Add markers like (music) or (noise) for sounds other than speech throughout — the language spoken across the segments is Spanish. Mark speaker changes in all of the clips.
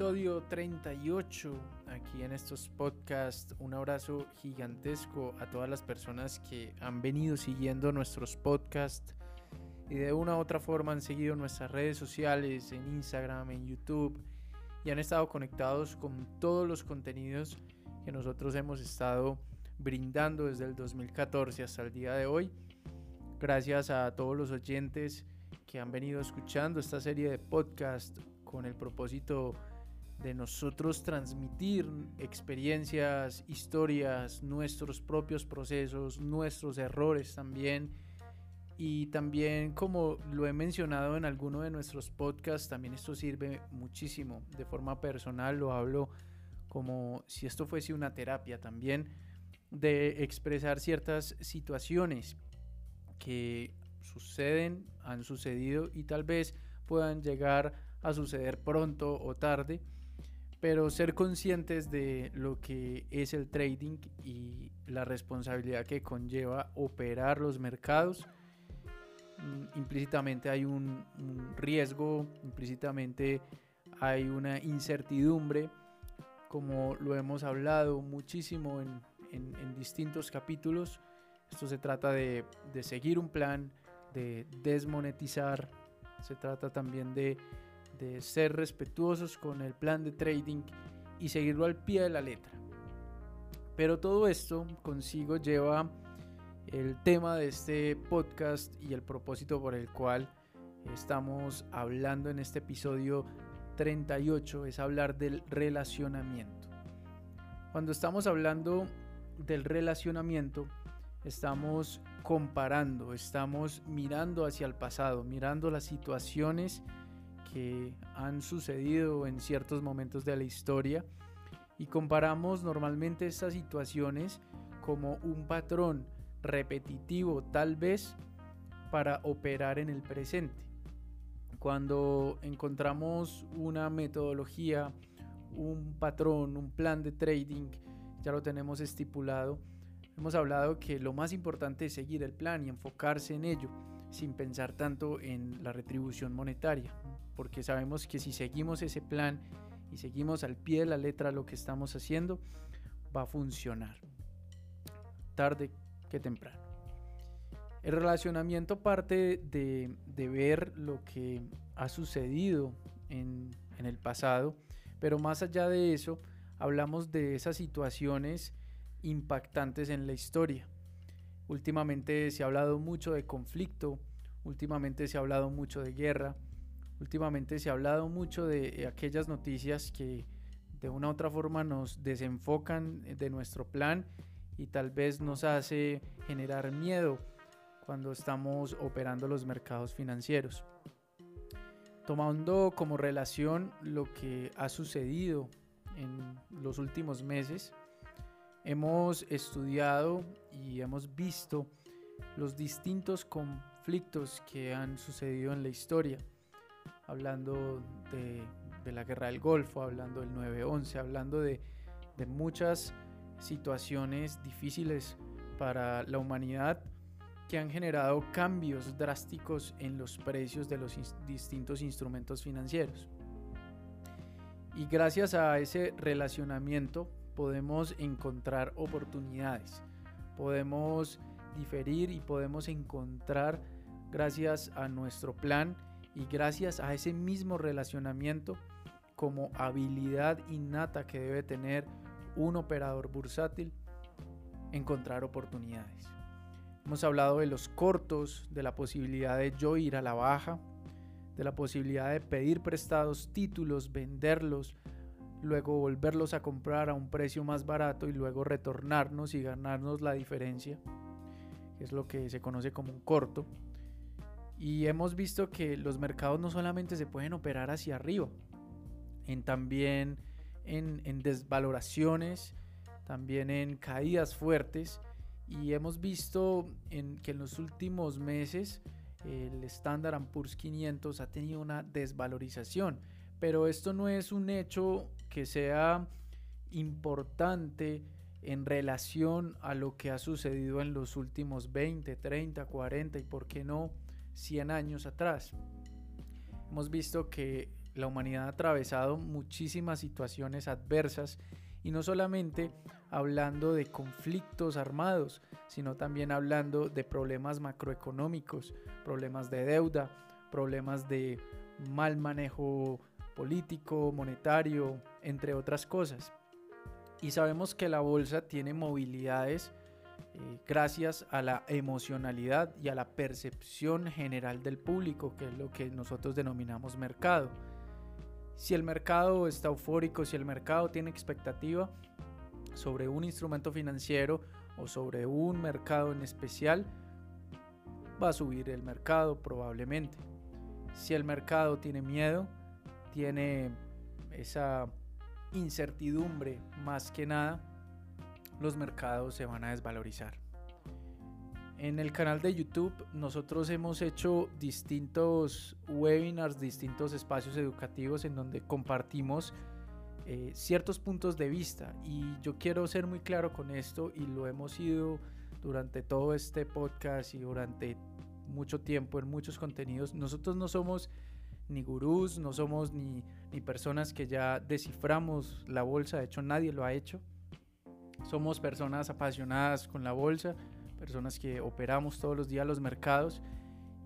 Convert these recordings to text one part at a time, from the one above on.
Speaker 1: episodio 38 aquí en estos podcasts. Un abrazo gigantesco a todas las personas que han venido siguiendo nuestros podcasts y de una u otra forma han seguido nuestras redes sociales en Instagram, en YouTube y han estado conectados con todos los contenidos que nosotros hemos estado brindando desde el 2014 hasta el día de hoy. Gracias a todos los oyentes que han venido escuchando esta serie de podcast con el propósito de nosotros transmitir experiencias, historias, nuestros propios procesos, nuestros errores también. Y también, como lo he mencionado en alguno de nuestros podcasts, también esto sirve muchísimo. De forma personal lo hablo como si esto fuese una terapia también, de expresar ciertas situaciones que suceden, han sucedido y tal vez puedan llegar a suceder pronto o tarde, pero ser conscientes de lo que es el trading y la responsabilidad que conlleva operar los mercados. Mm, implícitamente hay un, riesgo, implícitamente hay una incertidumbre, como lo hemos hablado muchísimo en, distintos capítulos. Esto se trata de, de seguir un plan, de desmonetizar, se trata también de de ser respetuosos con el plan de trading y seguirlo al pie de la letra. Pero todo esto consigo lleva el tema de este podcast y el propósito por el cual estamos hablando en este episodio 38 es hablar del relacionamiento. Cuando estamos hablando del relacionamiento, estamos comparando, estamos mirando hacia el pasado, mirando las situaciones que han sucedido en ciertos momentos de la historia y comparamos normalmente estas situaciones como un patrón repetitivo tal vez para operar en el presente. Cuando encontramos una metodología, un patrón, un plan de trading, ya lo tenemos estipulado, hemos hablado que lo más importante es seguir el plan y enfocarse en ello sin pensar tanto en la retribución monetaria, porque sabemos que si seguimos ese plan y seguimos al pie de la letra lo que estamos haciendo, va a funcionar, tarde que temprano. El relacionamiento parte de, ver lo que ha sucedido en, en el pasado, pero más allá de eso, hablamos de esas situaciones impactantes en la historia Últimamente se ha hablado mucho de conflicto, últimamente se ha hablado mucho de guerra, últimamente se ha hablado mucho de aquellas noticias que de una u otra forma nos desenfocan de nuestro plan y tal vez nos hace generar miedo cuando estamos operando los mercados financieros. Tomando como relación lo que ha sucedido en los últimos meses, Hemos estudiado y hemos visto los distintos conflictos que han sucedido en la historia, hablando de, la guerra del Golfo, hablando del 9-11, hablando de, de muchas situaciones difíciles para la humanidad que han generado cambios drásticos en los precios de los distintos instrumentos financieros. Y gracias a ese relacionamiento podemos encontrar oportunidades, podemos diferir y podemos encontrar gracias a nuestro plan y gracias a ese mismo relacionamiento como habilidad innata que debe tener un operador bursátil, encontrar oportunidades. Hemos hablado de los cortos, de la posibilidad de yo ir a la baja, de la posibilidad de pedir prestados títulos, venderlos, luego volverlos a comprar a un precio más barato y luego retornarnos y ganarnos la diferencia, es lo que se conoce como un corto. Y hemos visto que los mercados no solamente se pueden operar hacia arriba, en también en, desvaloraciones, también en caídas fuertes. Y hemos visto que en los últimos meses el Standard Poor's 500 ha tenido una desvalorización pero esto no es un hecho que sea importante en relación a lo que ha sucedido en los últimos 20, 30, 40 y por qué no 100 años atrás. Hemos visto que La humanidad ha atravesado muchísimas situaciones adversas y no solamente hablando de conflictos armados, sino también hablando de problemas macroeconómicos, problemas de deuda, problemas de mal manejo político, monetario, entre otras cosas. Y sabemos que la bolsa tiene movilidades eh, gracias a la emocionalidad y a la percepción general del público, que es lo que nosotros denominamos mercado. Si el mercado está eufórico, si el mercado tiene expectativa sobre un instrumento financiero o sobre un mercado en especial, va a subir el mercado probablemente. Si el mercado tiene miedo, tiene esa incertidumbre más que nada, los mercados se van a desvalorizar. En el canal de YouTube nosotros hemos hecho distintos webinars, distintos espacios educativos en donde compartimos eh, ciertos puntos de vista y yo quiero ser muy claro con esto y lo hemos sido durante todo este podcast y durante mucho tiempo en muchos contenidos. Nosotros no somos ni gurús, no somos ni, ni personas que ya desciframos la bolsa, de hecho nadie lo ha hecho. Somos personas apasionadas con la bolsa personas que operamos todos los días los mercados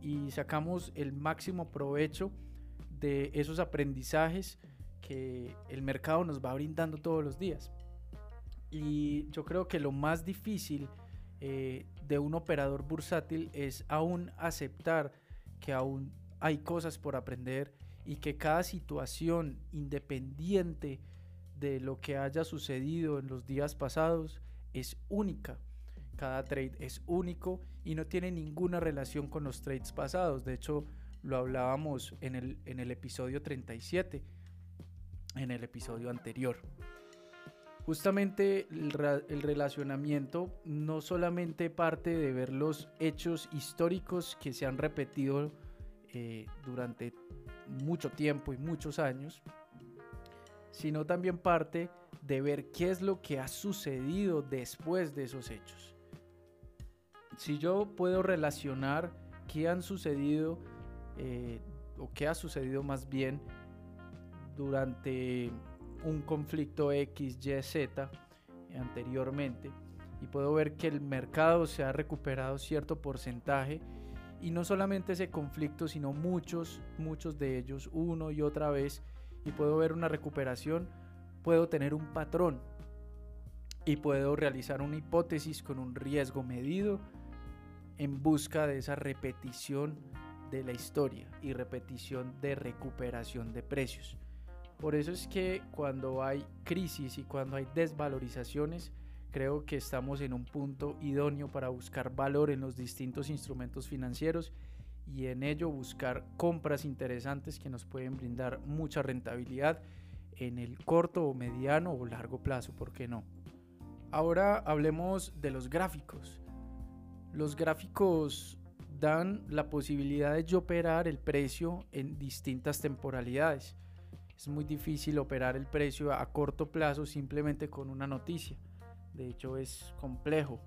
Speaker 1: y sacamos el máximo provecho de esos aprendizajes que el mercado nos va brindando todos los días. Y yo creo que lo más difícil eh, de un operador bursátil es aún aceptar que aún hay cosas por aprender y que cada situación independiente de lo que haya sucedido en los días pasados es única cada trade es único y no tiene ninguna relación con los trades pasados. De hecho, lo hablábamos en el, en el episodio 37, en el episodio anterior. Justamente el, relacionamiento no solamente parte de ver los hechos históricos que se han repetido eh, durante mucho tiempo y muchos años, sino también parte de ver qué es lo que ha sucedido después de esos hechos. Si yo puedo relacionar qué han sucedido eh, o qué ha sucedido más bien durante un conflicto X, Y, Z anteriormente y puedo ver que el mercado se ha recuperado cierto porcentaje y no solamente ese conflicto sino muchos, muchos de ellos uno y otra vez y puedo ver una recuperación, puedo tener un patrón y puedo realizar una hipótesis con un riesgo medido en busca de esa repetición de la historia y repetición de recuperación de precios. Por eso es que cuando hay crisis y cuando hay desvalorizaciones, creo que estamos en un punto idóneo para buscar valor en los distintos instrumentos financieros y en ello buscar compras interesantes que nos pueden brindar mucha rentabilidad en el corto o mediano o largo plazo, ¿por qué no? Ahora hablemos de los gráficos. Los gráficos dan la posibilidad de operar el precio en distintas temporalidades. Es muy difícil operar el precio a corto plazo simplemente con una noticia. De hecho es complejo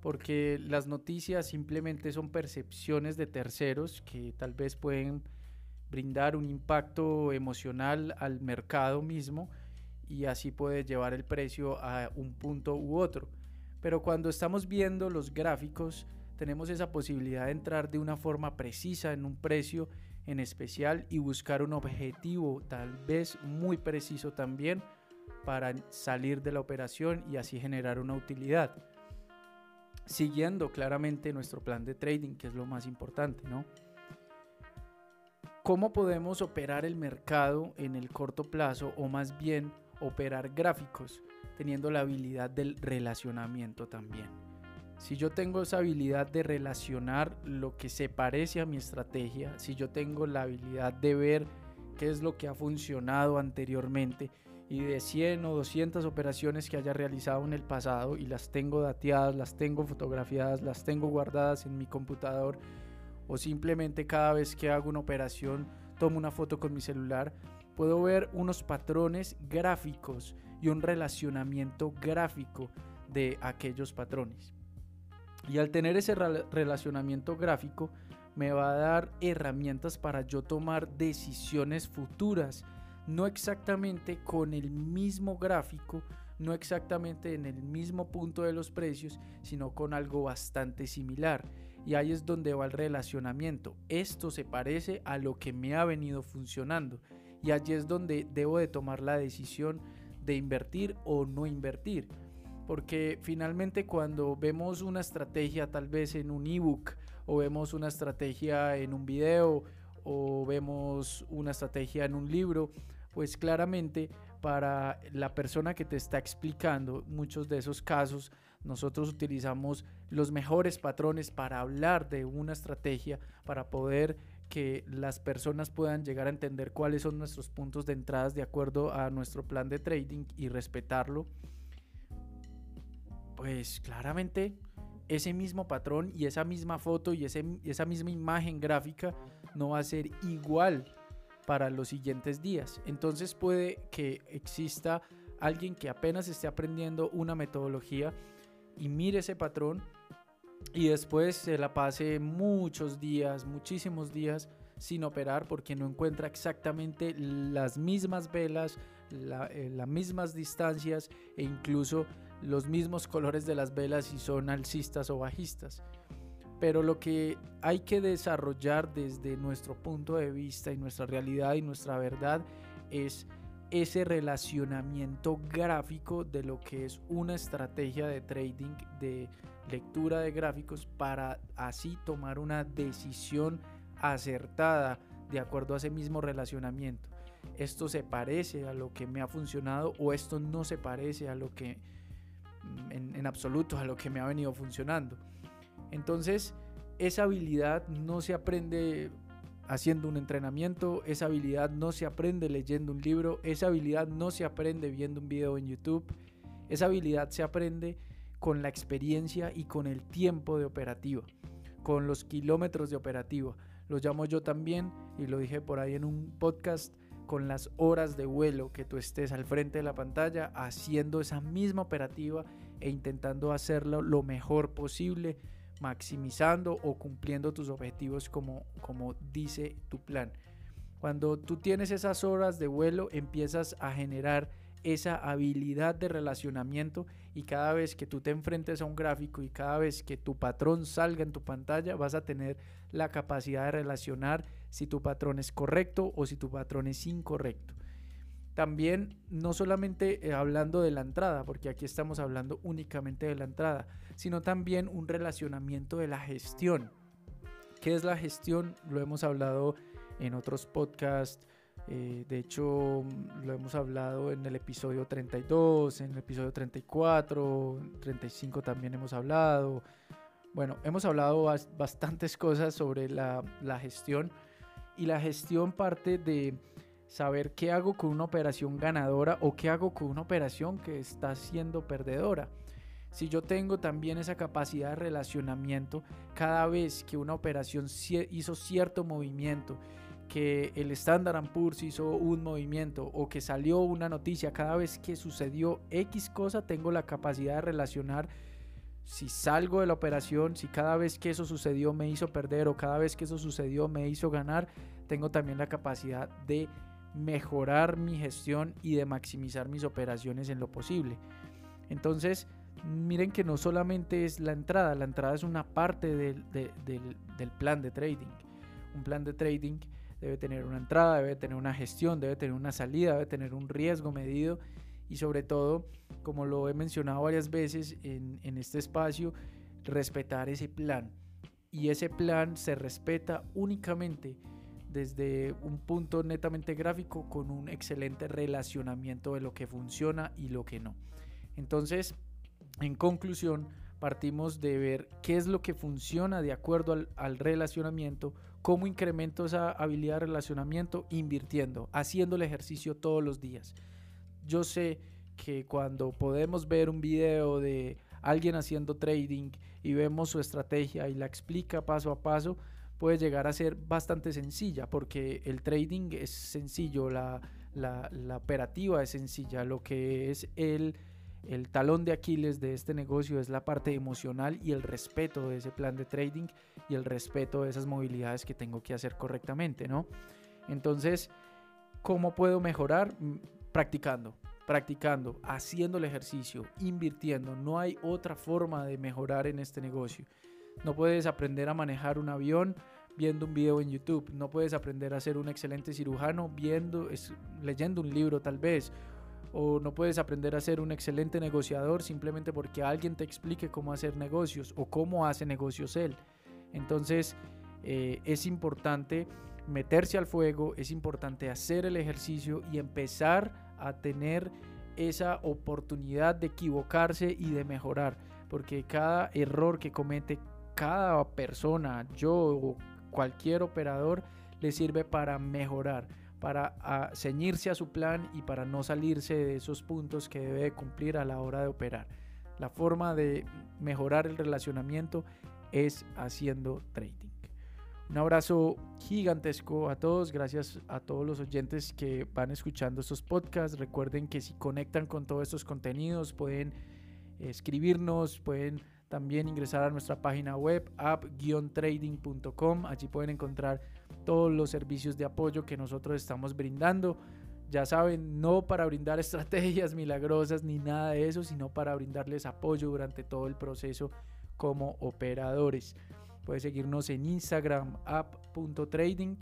Speaker 1: porque las noticias simplemente son percepciones de terceros que tal vez pueden brindar un impacto emocional al mercado mismo y así puede llevar el precio a un punto u otro. Pero cuando estamos viendo los gráficos, tenemos esa posibilidad de entrar de una forma precisa en un precio en especial y buscar un objetivo tal vez muy preciso también para salir de la operación y así generar una utilidad. Siguiendo claramente nuestro plan de trading, que es lo más importante, ¿no? ¿Cómo podemos operar el mercado en el corto plazo o más bien operar gráficos? teniendo la habilidad del relacionamiento también. Si yo tengo esa habilidad de relacionar lo que se parece a mi estrategia, si yo tengo la habilidad de ver qué es lo que ha funcionado anteriormente y de 100 o 200 operaciones que haya realizado en el pasado y las tengo dateadas, las tengo fotografiadas, las tengo guardadas en mi computador o simplemente cada vez que hago una operación tomo una foto con mi celular, puedo ver unos patrones gráficos y un relacionamiento gráfico de aquellos patrones. Y al tener ese relacionamiento gráfico, me va a dar herramientas para yo tomar decisiones futuras, no exactamente con el mismo gráfico, no exactamente en el mismo punto de los precios, sino con algo bastante similar. Y ahí es donde va el relacionamiento. Esto se parece a lo que me ha venido funcionando. Y allí es donde debo de tomar la decisión de invertir o no invertir. Porque finalmente cuando vemos una estrategia tal vez en un ebook o vemos una estrategia en un video o vemos una estrategia en un libro, pues claramente para la persona que te está explicando muchos de esos casos, nosotros utilizamos los mejores patrones para hablar de una estrategia, para poder que las personas puedan llegar a entender cuáles son nuestros puntos de entrada de acuerdo a nuestro plan de trading y respetarlo, pues claramente ese mismo patrón y esa misma foto y ese, esa misma imagen gráfica no va a ser igual para los siguientes días. Entonces puede que exista alguien que apenas esté aprendiendo una metodología y mire ese patrón y después se la pase muchos días, muchísimos días sin operar porque no encuentra exactamente las mismas velas, eh, las mismas distancias e incluso los mismos colores de las velas si son alcistas o bajistas. Pero lo que hay que desarrollar desde nuestro punto de vista y nuestra realidad y nuestra verdad es ese relacionamiento gráfico de lo que es una estrategia de trading, de lectura de gráficos, para así tomar una decisión acertada de acuerdo a ese mismo relacionamiento. Esto se parece a lo que me ha funcionado o esto no se parece a lo que mm, en, en absoluto a lo que me ha venido funcionando. Entonces, esa habilidad no se aprende haciendo un entrenamiento, esa habilidad no se aprende leyendo un libro, esa habilidad no se aprende viendo un video en YouTube, esa habilidad se aprende con la experiencia y con el tiempo de operativa, con los kilómetros de operativa. Lo llamo yo también, y lo dije por ahí en un podcast, con las horas de vuelo que tú estés al frente de la pantalla haciendo esa misma operativa e intentando hacerlo lo mejor posible maximizando o cumpliendo tus objetivos como, como dice tu plan. Cuando tú tienes esas horas de vuelo, empiezas a generar esa habilidad de relacionamiento y cada vez que tú te enfrentes a un gráfico y cada vez que tu patrón salga en tu pantalla, vas a tener la capacidad de relacionar si tu patrón es correcto o si tu patrón es incorrecto. También no solamente eh, hablando de la entrada, porque aquí estamos hablando únicamente de la entrada, sino también un relacionamiento de la gestión. ¿Qué es la gestión? Lo hemos hablado en otros podcasts. Eh, de hecho, lo hemos hablado en el episodio 32, en el episodio 34, 35 también hemos hablado. Bueno, hemos hablado bastantes cosas sobre la, la gestión y la gestión parte de saber qué hago con una operación ganadora o qué hago con una operación que está siendo perdedora. Si yo tengo también esa capacidad de relacionamiento, cada vez que una operación hizo cierto movimiento, que el Standard Poor's hizo un movimiento o que salió una noticia, cada vez que sucedió X cosa, tengo la capacidad de relacionar si salgo de la operación, si cada vez que eso sucedió me hizo perder o cada vez que eso sucedió me hizo ganar, tengo también la capacidad de mejorar mi gestión y de maximizar mis operaciones en lo posible. Entonces, miren que no solamente es la entrada, la entrada es una parte del, plan de trading. Un plan de trading debe tener una entrada, debe tener una gestión, debe tener una salida, debe tener un riesgo medido y sobre todo, como lo he mencionado varias veces en, en este espacio, respetar ese plan. Y ese plan se respeta únicamente desde un punto netamente gráfico con un excelente relacionamiento de lo que funciona y lo que no. Entonces, en conclusión, partimos de ver qué es lo que funciona de acuerdo al, relacionamiento, cómo incremento esa habilidad de relacionamiento invirtiendo, haciendo el ejercicio todos los días. Yo sé que cuando podemos ver un video de alguien haciendo trading y vemos su estrategia y la explica paso a paso, puede llegar a ser bastante sencilla porque el trading es sencillo, la, la operativa es sencilla, lo que es el el talón de Aquiles de este negocio es la parte emocional y el respeto de ese plan de trading y el respeto de esas movilidades que tengo que hacer correctamente, ¿no? Entonces, ¿cómo puedo mejorar? Mm, practicando, practicando, haciendo el ejercicio, invirtiendo. No hay otra forma de mejorar en este negocio. No puedes aprender a manejar un avión viendo un video en YouTube. No puedes aprender a ser un excelente cirujano viendo, leyendo un libro tal vez o no puedes aprender a ser un excelente negociador simplemente porque alguien te explique cómo hacer negocios o cómo hace negocios él. Entonces eh, es importante meterse al fuego, es importante hacer el ejercicio y empezar a tener esa oportunidad de equivocarse y de mejorar, porque cada error que comete cada persona, yo o cualquier operador, le sirve para mejorar para ceñirse a su plan y para no salirse de esos puntos que debe cumplir a la hora de operar. La forma de mejorar el relacionamiento es haciendo trading. Un abrazo gigantesco a todos, gracias a todos los oyentes que van escuchando estos podcasts. Recuerden que si conectan con todos estos contenidos pueden escribirnos, pueden también ingresar a nuestra página web app-trading.com. Allí pueden encontrar todos los servicios de apoyo que nosotros estamos brindando. Ya saben, no para brindar (laughs) estrategias milagrosas ni nada de eso, sino para brindarles apoyo durante todo el proceso como operadores. Puedes seguirnos en Instagram app.trading.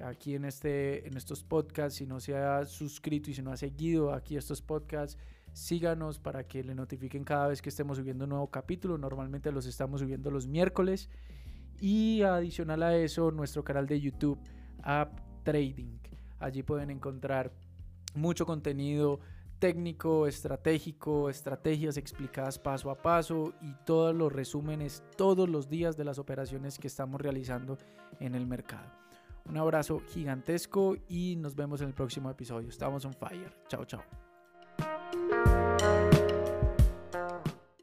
Speaker 1: Aquí en, este, en estos podcasts, si no se ha suscrito y si no ha seguido aquí estos podcasts, síganos para que le notifiquen cada vez que estemos subiendo un nuevo capítulo. Normalmente los estamos subiendo los miércoles. Y adicional a eso, nuestro canal de YouTube, App Trading. Allí pueden encontrar mucho contenido técnico, estratégico, estrategias explicadas paso a paso y todos los resúmenes todos los días de las operaciones que estamos realizando en el mercado. Un abrazo gigantesco y nos vemos en el próximo episodio. Estamos on fire. Chao, chao.